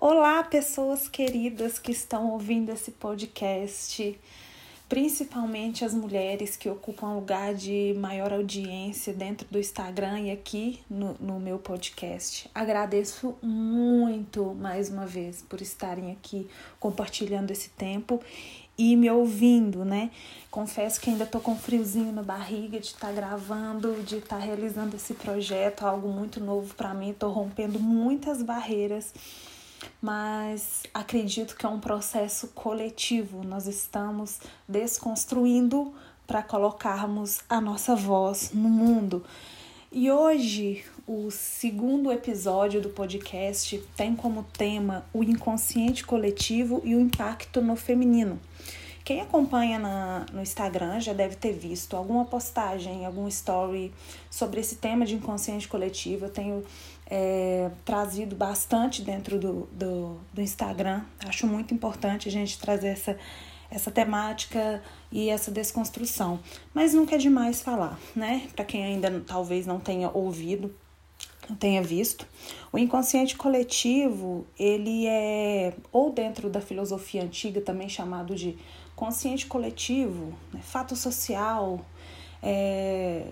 Olá, pessoas queridas que estão ouvindo esse podcast, principalmente as mulheres que ocupam lugar de maior audiência dentro do Instagram e aqui no, no meu podcast. Agradeço muito mais uma vez por estarem aqui compartilhando esse tempo e me ouvindo, né? Confesso que ainda tô com friozinho na barriga de estar tá gravando, de estar tá realizando esse projeto, algo muito novo para mim, tô rompendo muitas barreiras, mas acredito que é um processo coletivo. Nós estamos desconstruindo para colocarmos a nossa voz no mundo. E hoje, o segundo episódio do podcast tem como tema o inconsciente coletivo e o impacto no feminino. Quem acompanha na, no Instagram já deve ter visto alguma postagem, algum story sobre esse tema de inconsciente coletivo. Eu tenho é, trazido bastante dentro do, do, do Instagram. Acho muito importante a gente trazer essa, essa temática e essa desconstrução. Mas nunca é demais falar, né? Para quem ainda talvez não tenha ouvido, não tenha visto. O inconsciente coletivo, ele é, ou dentro da filosofia antiga, também chamado de consciente coletivo, né, fato social, é,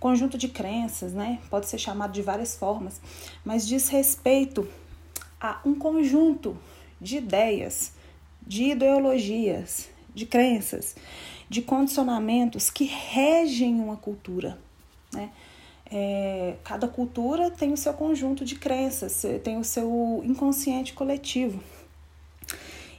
conjunto de crenças, né? Pode ser chamado de várias formas, mas diz respeito a um conjunto de ideias, de ideologias, de crenças, de condicionamentos que regem uma cultura, né? É, cada cultura tem o seu conjunto de crenças, tem o seu inconsciente coletivo.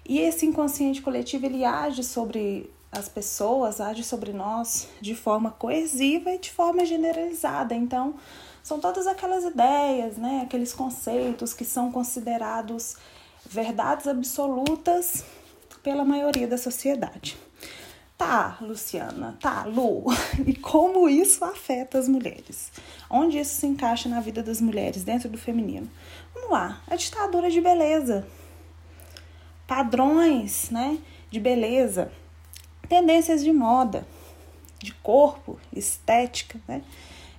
E esse inconsciente coletivo ele age sobre as pessoas, age sobre nós de forma coesiva e de forma generalizada. Então, são todas aquelas ideias, né, aqueles conceitos que são considerados verdades absolutas pela maioria da sociedade. Tá, Luciana, tá, Lu, e como isso afeta as mulheres? Onde isso se encaixa na vida das mulheres dentro do feminino? Vamos lá, a ditadura de beleza padrões né, de beleza, tendências de moda, de corpo, estética, né?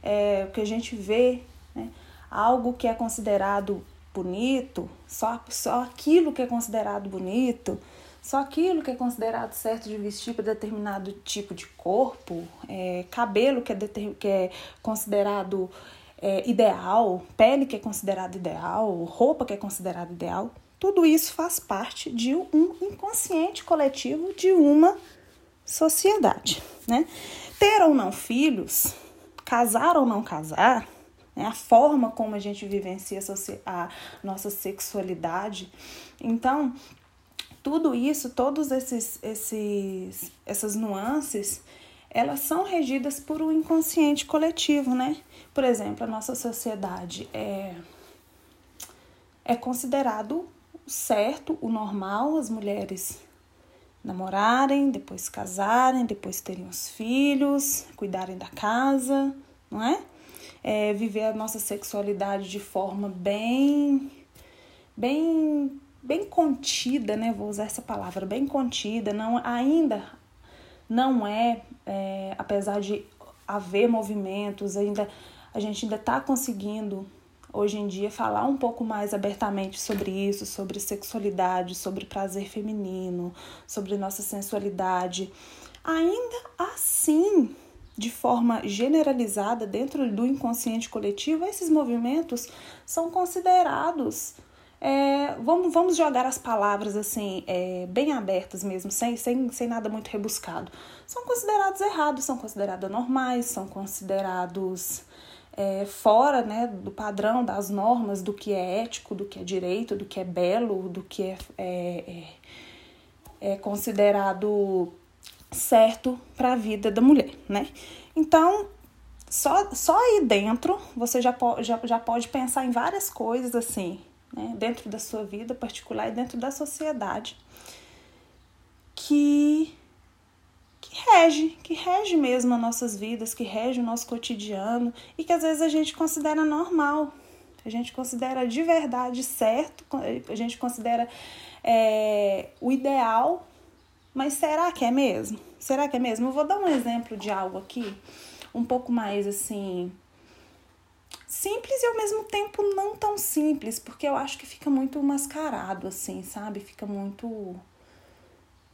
É, o que a gente vê, né? algo que é considerado bonito, só, só aquilo que é considerado bonito, só aquilo que é considerado certo de vestir para determinado tipo de corpo, é, cabelo que é, que é considerado é, ideal, pele que é considerado ideal, roupa que é considerado ideal, tudo isso faz parte de um inconsciente coletivo de uma sociedade, né? Ter ou não filhos, casar ou não casar, né? a forma como a gente vivencia a nossa sexualidade. Então, tudo isso, todos esses, esses essas nuances, elas são regidas por um inconsciente coletivo, né? Por exemplo, a nossa sociedade é é considerado certo, o normal, as mulheres namorarem, depois casarem, depois terem os filhos, cuidarem da casa, não é? é? Viver a nossa sexualidade de forma bem, bem, bem contida, né? Vou usar essa palavra, bem contida. Não, ainda não é, é apesar de haver movimentos, ainda a gente ainda está conseguindo hoje em dia falar um pouco mais abertamente sobre isso, sobre sexualidade, sobre prazer feminino, sobre nossa sensualidade. Ainda assim, de forma generalizada dentro do inconsciente coletivo, esses movimentos são considerados. É, vamos, vamos jogar as palavras assim, é, bem abertas mesmo, sem, sem, sem nada muito rebuscado. São considerados errados, são considerados anormais, são considerados é, fora né, do padrão, das normas, do que é ético, do que é direito, do que é belo, do que é, é, é, é considerado certo para a vida da mulher, né? Então, só, só aí dentro você já, po já, já pode pensar em várias coisas assim, né? Dentro da sua vida particular e dentro da sociedade que que rege, que rege mesmo as nossas vidas, que rege o nosso cotidiano e que às vezes a gente considera normal, a gente considera de verdade certo, a gente considera é, o ideal, mas será que é mesmo? Será que é mesmo? Eu vou dar um exemplo de algo aqui, um pouco mais assim, simples e ao mesmo tempo não tão simples, porque eu acho que fica muito mascarado assim, sabe? Fica muito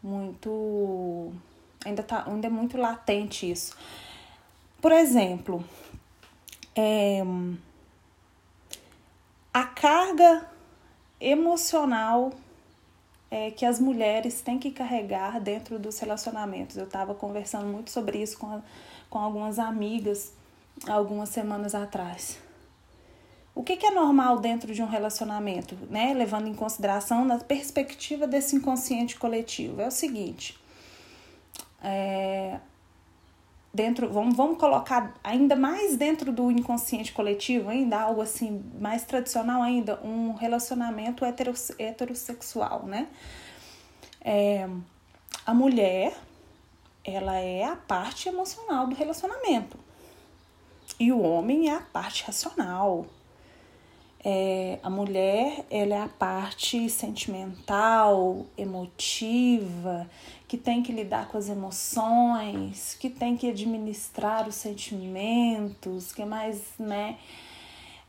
muito ainda tá ainda é muito latente isso. Por exemplo, é, a carga emocional é, que as mulheres têm que carregar dentro dos relacionamentos. Eu estava conversando muito sobre isso com, a, com algumas amigas algumas semanas atrás. O que, que é normal dentro de um relacionamento, né? Levando em consideração na perspectiva desse inconsciente coletivo. É o seguinte. É, dentro, vamos, vamos colocar ainda mais dentro do inconsciente coletivo, ainda algo assim mais tradicional ainda, um relacionamento heterossexual, né? É, a mulher, ela é a parte emocional do relacionamento e o homem é a parte racional. É, a mulher ela é a parte sentimental, emotiva, que tem que lidar com as emoções, que tem que administrar os sentimentos, que é mais, né,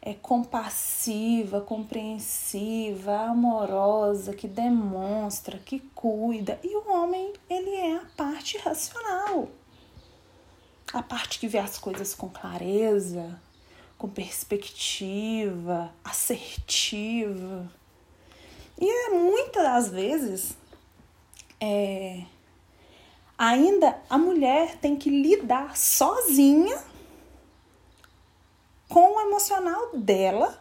é compassiva, compreensiva, amorosa, que demonstra, que cuida. E o homem, ele é a parte racional a parte que vê as coisas com clareza, com perspectiva, assertiva. E é, muitas das vezes, é, ainda a mulher tem que lidar sozinha com o emocional dela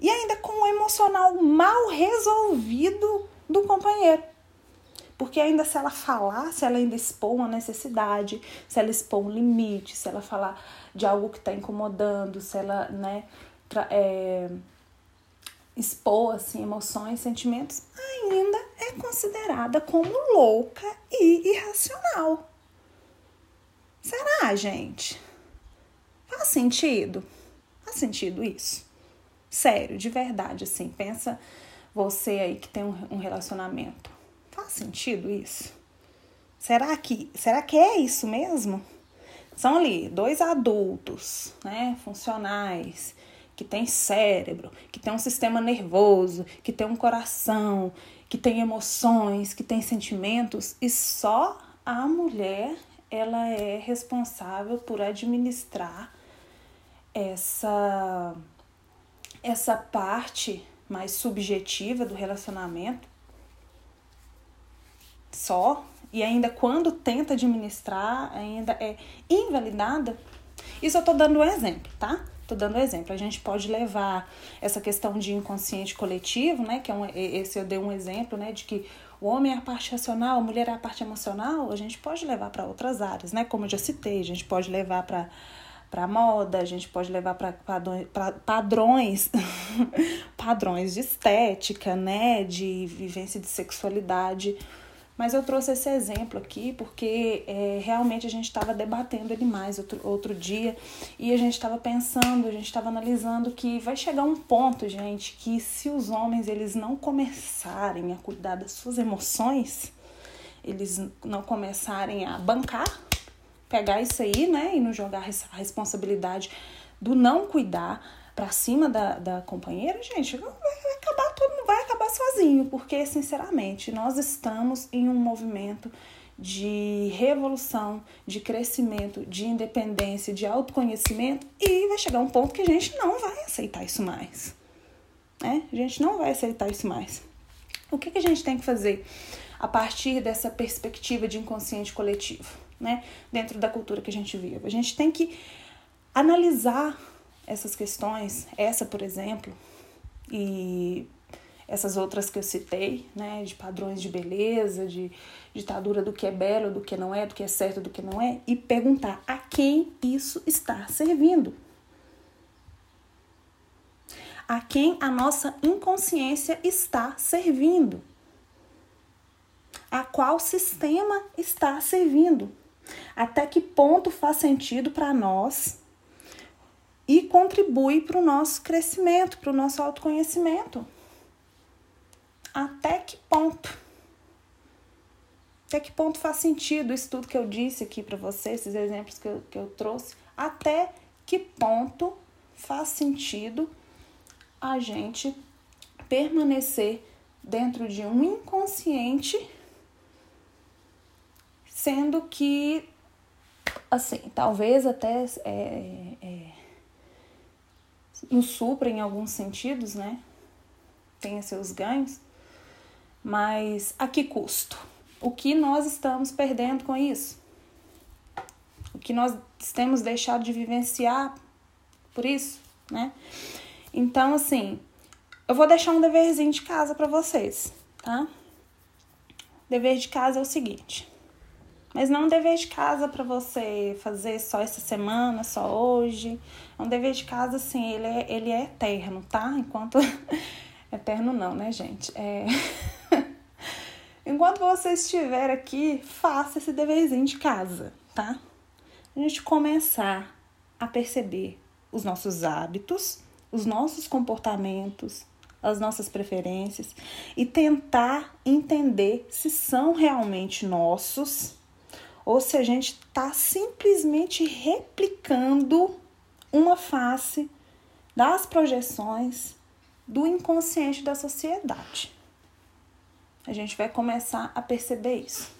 e ainda com o emocional mal resolvido do companheiro. Porque ainda se ela falar, se ela ainda expor uma necessidade, se ela expor um limite, se ela falar de algo que está incomodando, se ela, né, é, expor assim, emoções, sentimentos, ainda é considerada como louca e irracional. Será, gente? Faz sentido? Faz sentido isso? Sério, de verdade, assim, pensa você aí que tem um relacionamento. Faz sentido isso? Será que, será que é isso mesmo? São ali dois adultos, né, funcionais, que tem cérebro, que tem um sistema nervoso, que tem um coração, que tem emoções, que tem sentimentos e só a mulher ela é responsável por administrar essa essa parte mais subjetiva do relacionamento só e ainda quando tenta administrar, ainda é invalidada. Isso eu tô dando um exemplo, tá? Tô dando exemplo. A gente pode levar essa questão de inconsciente coletivo, né? Que é um, esse eu dei um exemplo, né? De que o homem é a parte racional, a mulher é a parte emocional. A gente pode levar para outras áreas, né? Como eu já citei, a gente pode levar para para moda, a gente pode levar para padrões padrões de estética, né, de vivência de sexualidade mas eu trouxe esse exemplo aqui porque é, realmente a gente estava debatendo ele mais outro, outro dia e a gente estava pensando, a gente estava analisando que vai chegar um ponto, gente, que se os homens eles não começarem a cuidar das suas emoções, eles não começarem a bancar, pegar isso aí, né, e não jogar a responsabilidade do não cuidar para cima da, da companheira, gente, vai acabar tudo, vai acabar sozinho, porque sinceramente nós estamos em um movimento de revolução, de crescimento, de independência, de autoconhecimento e vai chegar um ponto que a gente não vai aceitar isso mais. Né? A gente não vai aceitar isso mais. O que, que a gente tem que fazer a partir dessa perspectiva de inconsciente coletivo, né? Dentro da cultura que a gente vive. A gente tem que analisar essas questões, essa, por exemplo, e essas outras que eu citei, né, de padrões de beleza, de ditadura do que é belo, do que não é, do que é certo, do que não é, e perguntar a quem isso está servindo. A quem a nossa inconsciência está servindo. A qual sistema está servindo. Até que ponto faz sentido para nós e contribui para o nosso crescimento, para o nosso autoconhecimento. Até que ponto? Até que ponto faz sentido isso tudo que eu disse aqui para você, esses exemplos que eu, que eu trouxe? Até que ponto faz sentido a gente permanecer dentro de um inconsciente, sendo que, assim, talvez até é, é, nos supra em alguns sentidos, né? Tenha seus ganhos, mas a que custo? O que nós estamos perdendo com isso? O que nós temos deixado de vivenciar por isso, né? Então, assim, eu vou deixar um deverzinho de casa para vocês, tá? Dever de casa é o seguinte. Mas não é um dever de casa para você fazer só essa semana, só hoje. É um dever de casa, assim, ele é, ele é eterno, tá? Enquanto. Eterno não, né, gente? É. Enquanto você estiver aqui, faça esse deverzinho de casa, tá? A gente começar a perceber os nossos hábitos, os nossos comportamentos, as nossas preferências e tentar entender se são realmente nossos ou se a gente está simplesmente replicando uma face das projeções do inconsciente da sociedade. A gente vai começar a perceber isso.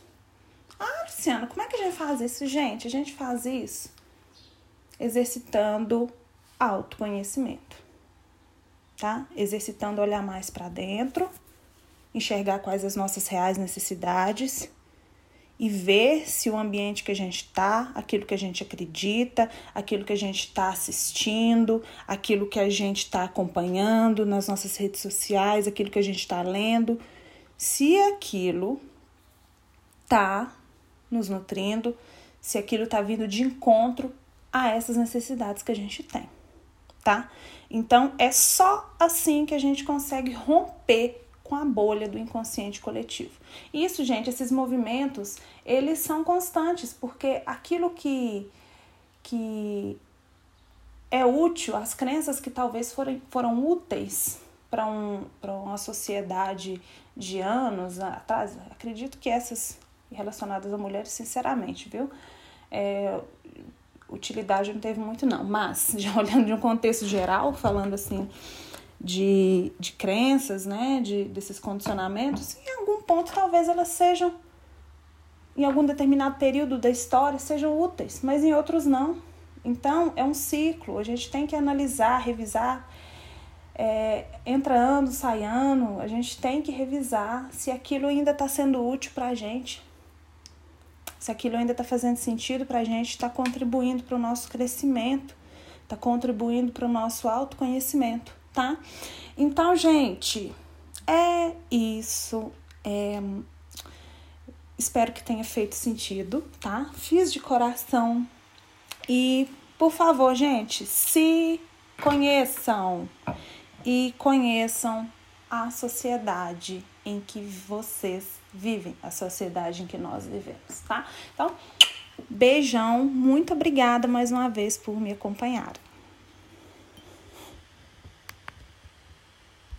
Ah, Luciana, como é que a gente faz isso? Gente, a gente faz isso exercitando autoconhecimento, tá? Exercitando olhar mais para dentro, enxergar quais as nossas reais necessidades e ver se o ambiente que a gente está, aquilo que a gente acredita, aquilo que a gente está assistindo, aquilo que a gente está acompanhando nas nossas redes sociais, aquilo que a gente está lendo, se aquilo tá nos nutrindo, se aquilo tá vindo de encontro a essas necessidades que a gente tem, tá? Então é só assim que a gente consegue romper com a bolha do inconsciente coletivo. Isso, gente, esses movimentos, eles são constantes, porque aquilo que que é útil, as crenças que talvez foram, foram úteis para um, uma sociedade de anos atrás, acredito que essas relacionadas a mulheres, sinceramente, viu? É, utilidade não teve muito, não. Mas, já olhando de um contexto geral, falando assim de, de crenças, né? De, desses condicionamentos, em algum ponto talvez elas sejam, em algum determinado período da história, sejam úteis, mas em outros não. Então, é um ciclo, a gente tem que analisar, revisar é, entra ano, sai ano, a gente tem que revisar se aquilo ainda está sendo útil para a gente, se aquilo ainda está fazendo sentido para a gente, está contribuindo para o nosso crescimento, está contribuindo para o nosso autoconhecimento, tá? Então, gente, é isso. É... Espero que tenha feito sentido, tá? Fiz de coração. E, por favor, gente, se conheçam e conheçam a sociedade em que vocês vivem, a sociedade em que nós vivemos, tá? Então, beijão, muito obrigada mais uma vez por me acompanhar.